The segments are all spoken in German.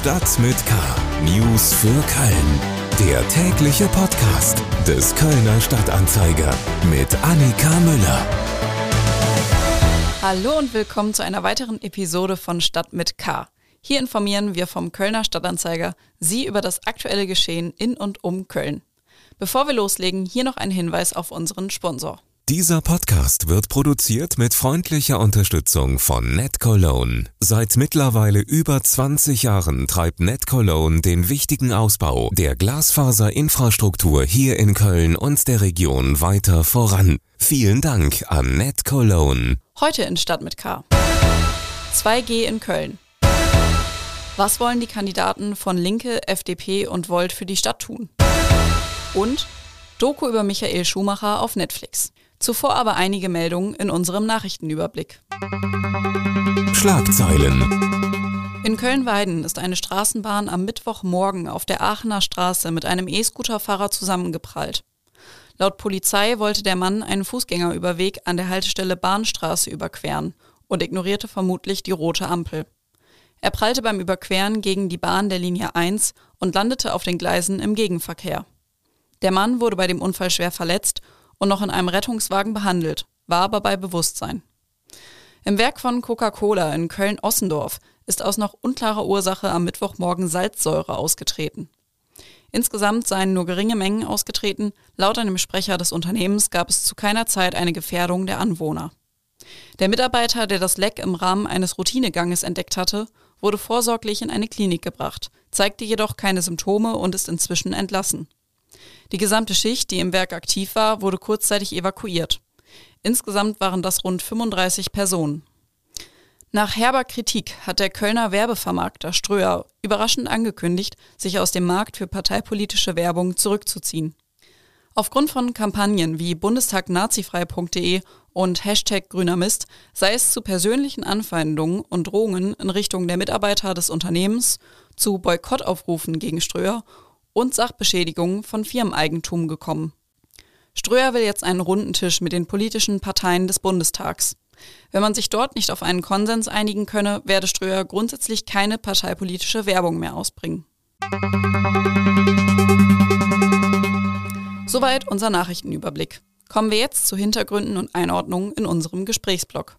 Stadt mit K. News für Köln. Der tägliche Podcast des Kölner Stadtanzeiger mit Annika Müller. Hallo und willkommen zu einer weiteren Episode von Stadt mit K. Hier informieren wir vom Kölner Stadtanzeiger Sie über das aktuelle Geschehen in und um Köln. Bevor wir loslegen, hier noch ein Hinweis auf unseren Sponsor. Dieser Podcast wird produziert mit freundlicher Unterstützung von NetCologne. Seit mittlerweile über 20 Jahren treibt NetCologne den wichtigen Ausbau der Glasfaserinfrastruktur hier in Köln und der Region weiter voran. Vielen Dank an NetCologne. Heute in Stadt mit K. 2G in Köln. Was wollen die Kandidaten von Linke, FDP und Volt für die Stadt tun? Und Doku über Michael Schumacher auf Netflix. Zuvor aber einige Meldungen in unserem Nachrichtenüberblick. Schlagzeilen. In Köln-Weiden ist eine Straßenbahn am Mittwochmorgen auf der Aachener Straße mit einem E-Scooter-Fahrer zusammengeprallt. Laut Polizei wollte der Mann einen Fußgängerüberweg an der Haltestelle Bahnstraße überqueren und ignorierte vermutlich die rote Ampel. Er prallte beim Überqueren gegen die Bahn der Linie 1 und landete auf den Gleisen im Gegenverkehr. Der Mann wurde bei dem Unfall schwer verletzt und noch in einem Rettungswagen behandelt, war aber bei Bewusstsein. Im Werk von Coca-Cola in Köln-Ossendorf ist aus noch unklarer Ursache am Mittwochmorgen Salzsäure ausgetreten. Insgesamt seien nur geringe Mengen ausgetreten, laut einem Sprecher des Unternehmens gab es zu keiner Zeit eine Gefährdung der Anwohner. Der Mitarbeiter, der das Leck im Rahmen eines Routineganges entdeckt hatte, wurde vorsorglich in eine Klinik gebracht, zeigte jedoch keine Symptome und ist inzwischen entlassen. Die gesamte Schicht, die im Werk aktiv war, wurde kurzzeitig evakuiert. Insgesamt waren das rund 35 Personen. Nach herber Kritik hat der Kölner Werbevermarkter Ströer überraschend angekündigt, sich aus dem Markt für parteipolitische Werbung zurückzuziehen. Aufgrund von Kampagnen wie bundestagnazifrei.de und Hashtag grüner Mist sei es zu persönlichen Anfeindungen und Drohungen in Richtung der Mitarbeiter des Unternehmens, zu Boykottaufrufen gegen Ströer und Sachbeschädigungen von Firmeneigentum gekommen. Ströer will jetzt einen runden Tisch mit den politischen Parteien des Bundestags. Wenn man sich dort nicht auf einen Konsens einigen könne, werde Ströer grundsätzlich keine parteipolitische Werbung mehr ausbringen. Soweit unser Nachrichtenüberblick. Kommen wir jetzt zu Hintergründen und Einordnungen in unserem Gesprächsblock.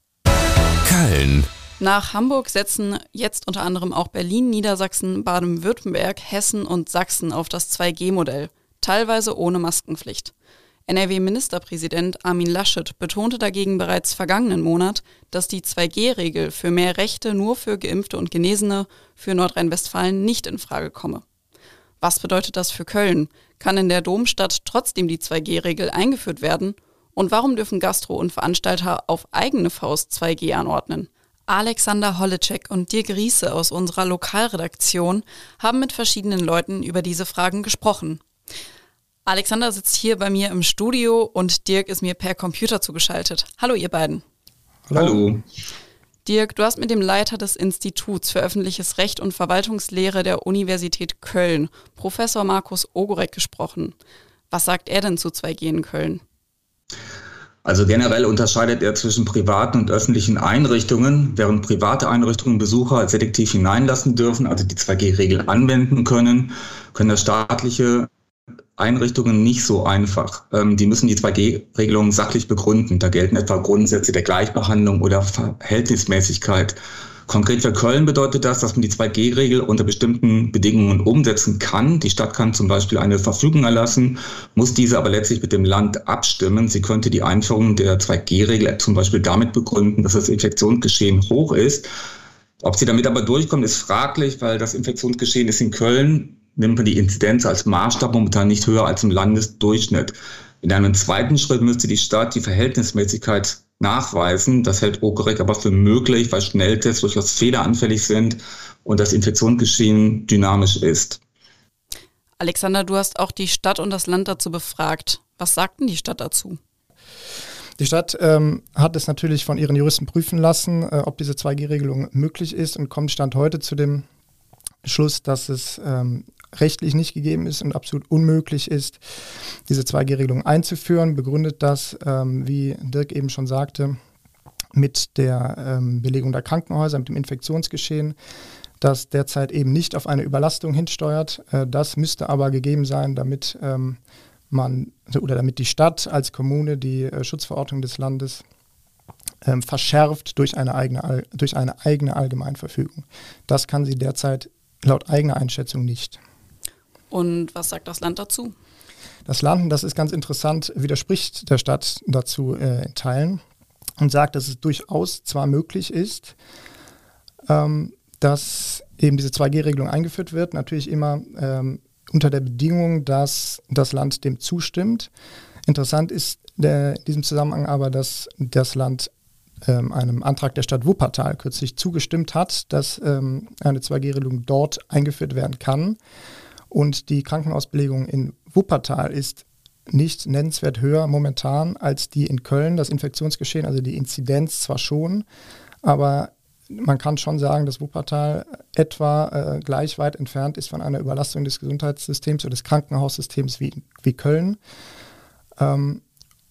Köln. Nach Hamburg setzen jetzt unter anderem auch Berlin, Niedersachsen, Baden-Württemberg, Hessen und Sachsen auf das 2G-Modell, teilweise ohne Maskenpflicht. NRW-Ministerpräsident Armin Laschet betonte dagegen bereits vergangenen Monat, dass die 2G-Regel für mehr Rechte nur für Geimpfte und Genesene für Nordrhein-Westfalen nicht in Frage komme. Was bedeutet das für Köln? Kann in der Domstadt trotzdem die 2G-Regel eingeführt werden? Und warum dürfen Gastro und Veranstalter auf eigene Faust 2G anordnen? Alexander Holleczek und Dirk Riese aus unserer Lokalredaktion haben mit verschiedenen Leuten über diese Fragen gesprochen. Alexander sitzt hier bei mir im Studio und Dirk ist mir per Computer zugeschaltet. Hallo ihr beiden. Hallo. Dirk, du hast mit dem Leiter des Instituts für öffentliches Recht und Verwaltungslehre der Universität Köln, Professor Markus Ogorek, gesprochen. Was sagt er denn zu 2G in Köln? Also generell unterscheidet er zwischen privaten und öffentlichen Einrichtungen, während private Einrichtungen Besucher selektiv hineinlassen dürfen, also die 2G-Regel anwenden können, können das staatliche Einrichtungen nicht so einfach. Ähm, die müssen die 2G-Regelung sachlich begründen. Da gelten etwa Grundsätze der Gleichbehandlung oder Verhältnismäßigkeit. Konkret für Köln bedeutet das, dass man die 2G-Regel unter bestimmten Bedingungen umsetzen kann. Die Stadt kann zum Beispiel eine Verfügung erlassen, muss diese aber letztlich mit dem Land abstimmen. Sie könnte die Einführung der 2G-Regel zum Beispiel damit begründen, dass das Infektionsgeschehen hoch ist. Ob sie damit aber durchkommen, ist fraglich, weil das Infektionsgeschehen ist in Köln, nimmt man die Inzidenz als Maßstab momentan nicht höher als im Landesdurchschnitt. In einem zweiten Schritt müsste die Stadt die Verhältnismäßigkeit nachweisen. Das hält Okerek aber für möglich, weil Schnelltests durchaus fehleranfällig sind und das Infektionsgeschehen dynamisch ist. Alexander, du hast auch die Stadt und das Land dazu befragt. Was sagten die Stadt dazu? Die Stadt ähm, hat es natürlich von ihren Juristen prüfen lassen, äh, ob diese 2G-Regelung möglich ist und kommt Stand heute zu dem Schluss, dass es ähm, rechtlich nicht gegeben ist und absolut unmöglich ist, diese 2G-Regelung einzuführen, begründet das, ähm, wie Dirk eben schon sagte, mit der ähm, Belegung der Krankenhäuser, mit dem Infektionsgeschehen. das derzeit eben nicht auf eine Überlastung hinsteuert. Äh, das müsste aber gegeben sein, damit ähm, man oder damit die Stadt als Kommune die äh, Schutzverordnung des Landes ähm, verschärft durch eine, eigene, durch eine eigene Allgemeinverfügung. Das kann sie derzeit laut eigener Einschätzung nicht. Und was sagt das Land dazu? Das Land, das ist ganz interessant, widerspricht der Stadt dazu äh, in Teilen und sagt, dass es durchaus zwar möglich ist, ähm, dass eben diese 2G-Regelung eingeführt wird, natürlich immer ähm, unter der Bedingung, dass das Land dem zustimmt. Interessant ist der, in diesem Zusammenhang aber, dass das Land ähm, einem Antrag der Stadt Wuppertal kürzlich zugestimmt hat, dass ähm, eine 2G-Regelung dort eingeführt werden kann. Und die Krankenausbelegung in Wuppertal ist nicht nennenswert höher momentan als die in Köln. Das Infektionsgeschehen, also die Inzidenz zwar schon, aber man kann schon sagen, dass Wuppertal etwa äh, gleich weit entfernt ist von einer Überlastung des Gesundheitssystems oder des Krankenhaussystems wie, wie Köln. Ähm,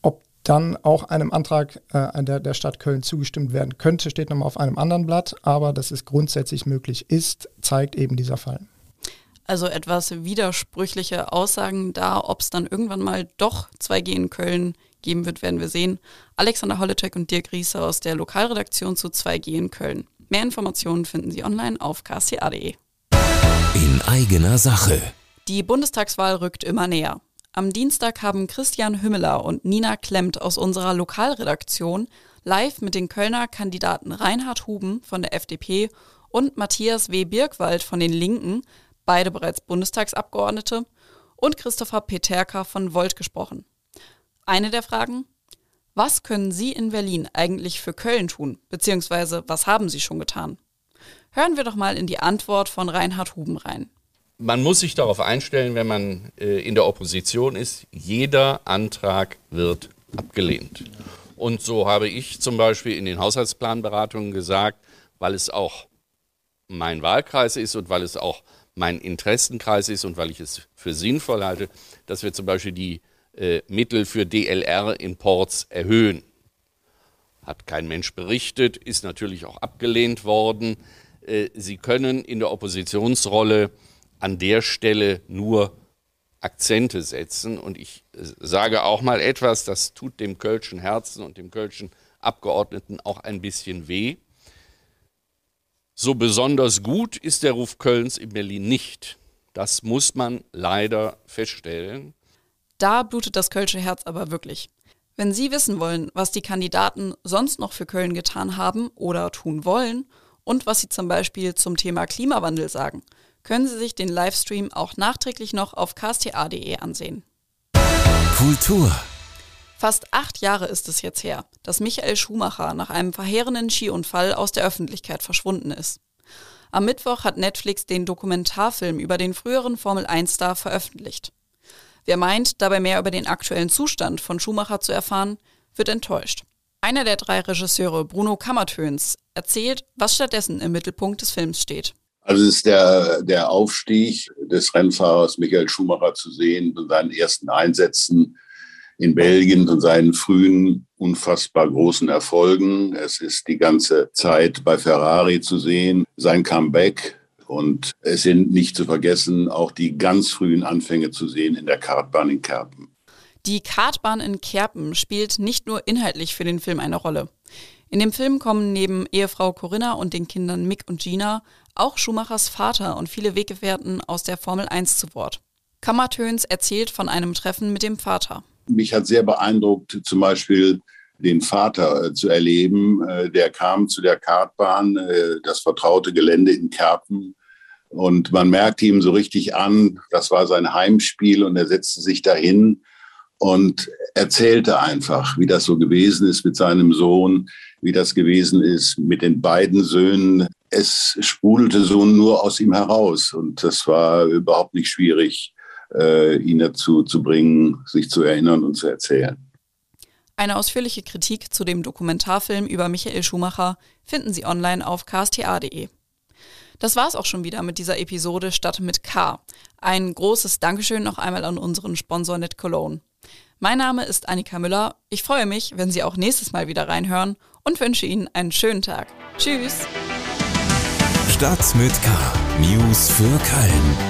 ob dann auch einem Antrag äh, der, der Stadt Köln zugestimmt werden könnte, steht nochmal auf einem anderen Blatt, aber dass es grundsätzlich möglich ist, zeigt eben dieser Fall. Also etwas widersprüchliche Aussagen da, ob es dann irgendwann mal doch 2G in Köln geben wird, werden wir sehen. Alexander Holitschek und Dirk Riese aus der Lokalredaktion zu 2G in Köln. Mehr Informationen finden Sie online auf kca.de. In eigener Sache. Die Bundestagswahl rückt immer näher. Am Dienstag haben Christian Hümmeler und Nina Klemmt aus unserer Lokalredaktion live mit den Kölner Kandidaten Reinhard Huben von der FDP und Matthias W. Birkwald von den Linken, beide bereits Bundestagsabgeordnete, und Christopher Peterka von Volt gesprochen. Eine der Fragen, was können Sie in Berlin eigentlich für Köln tun, beziehungsweise was haben Sie schon getan? Hören wir doch mal in die Antwort von Reinhard Huben rein. Man muss sich darauf einstellen, wenn man äh, in der Opposition ist, jeder Antrag wird abgelehnt. Und so habe ich zum Beispiel in den Haushaltsplanberatungen gesagt, weil es auch mein Wahlkreis ist und weil es auch mein Interessenkreis ist und weil ich es für sinnvoll halte, dass wir zum Beispiel die äh, Mittel für DLR-Imports erhöhen. Hat kein Mensch berichtet, ist natürlich auch abgelehnt worden. Äh, Sie können in der Oppositionsrolle an der Stelle nur Akzente setzen. Und ich äh, sage auch mal etwas, das tut dem Kölschen Herzen und dem Kölschen Abgeordneten auch ein bisschen weh. So besonders gut ist der Ruf Kölns in Berlin nicht. Das muss man leider feststellen. Da blutet das Kölsche Herz aber wirklich. Wenn Sie wissen wollen, was die Kandidaten sonst noch für Köln getan haben oder tun wollen und was sie zum Beispiel zum Thema Klimawandel sagen, können Sie sich den Livestream auch nachträglich noch auf ksta.de ansehen. Kultur. Fast acht Jahre ist es jetzt her, dass Michael Schumacher nach einem verheerenden Skiunfall aus der Öffentlichkeit verschwunden ist. Am Mittwoch hat Netflix den Dokumentarfilm über den früheren Formel-1-Star veröffentlicht. Wer meint, dabei mehr über den aktuellen Zustand von Schumacher zu erfahren, wird enttäuscht. Einer der drei Regisseure, Bruno Kammertöns, erzählt, was stattdessen im Mittelpunkt des Films steht. Also es ist der, der Aufstieg des Rennfahrers Michael Schumacher zu sehen von seinen ersten Einsätzen in Belgien, von seinen frühen, unfassbar großen Erfolgen. Es ist die ganze Zeit bei Ferrari zu sehen, sein Comeback und es sind nicht zu vergessen auch die ganz frühen Anfänge zu sehen in der Kartbahn in Kerpen. Die Kartbahn in Kerpen spielt nicht nur inhaltlich für den Film eine Rolle. In dem Film kommen neben Ehefrau Corinna und den Kindern Mick und Gina auch Schumachers Vater und viele Weggefährten aus der Formel 1 zu Wort. Kammertöns erzählt von einem Treffen mit dem Vater. Mich hat sehr beeindruckt, zum Beispiel den Vater äh, zu erleben. Äh, der kam zu der Kartbahn, äh, das vertraute Gelände in Kerpen, und man merkte ihm so richtig an, das war sein Heimspiel und er setzte sich dahin und erzählte einfach, wie das so gewesen ist mit seinem Sohn, wie das gewesen ist mit den beiden Söhnen. Es sprudelte so nur aus ihm heraus und das war überhaupt nicht schwierig, äh, ihn dazu zu bringen, sich zu erinnern und zu erzählen. Eine ausführliche Kritik zu dem Dokumentarfilm über Michael Schumacher finden Sie online auf ksta.de. Das war's auch schon wieder mit dieser Episode Stadt mit K. Ein großes Dankeschön noch einmal an unseren Sponsor Net Cologne. Mein Name ist Annika Müller. Ich freue mich, wenn Sie auch nächstes Mal wieder reinhören und wünsche Ihnen einen schönen Tag. Tschüss! Stadt mit K. News für Köln.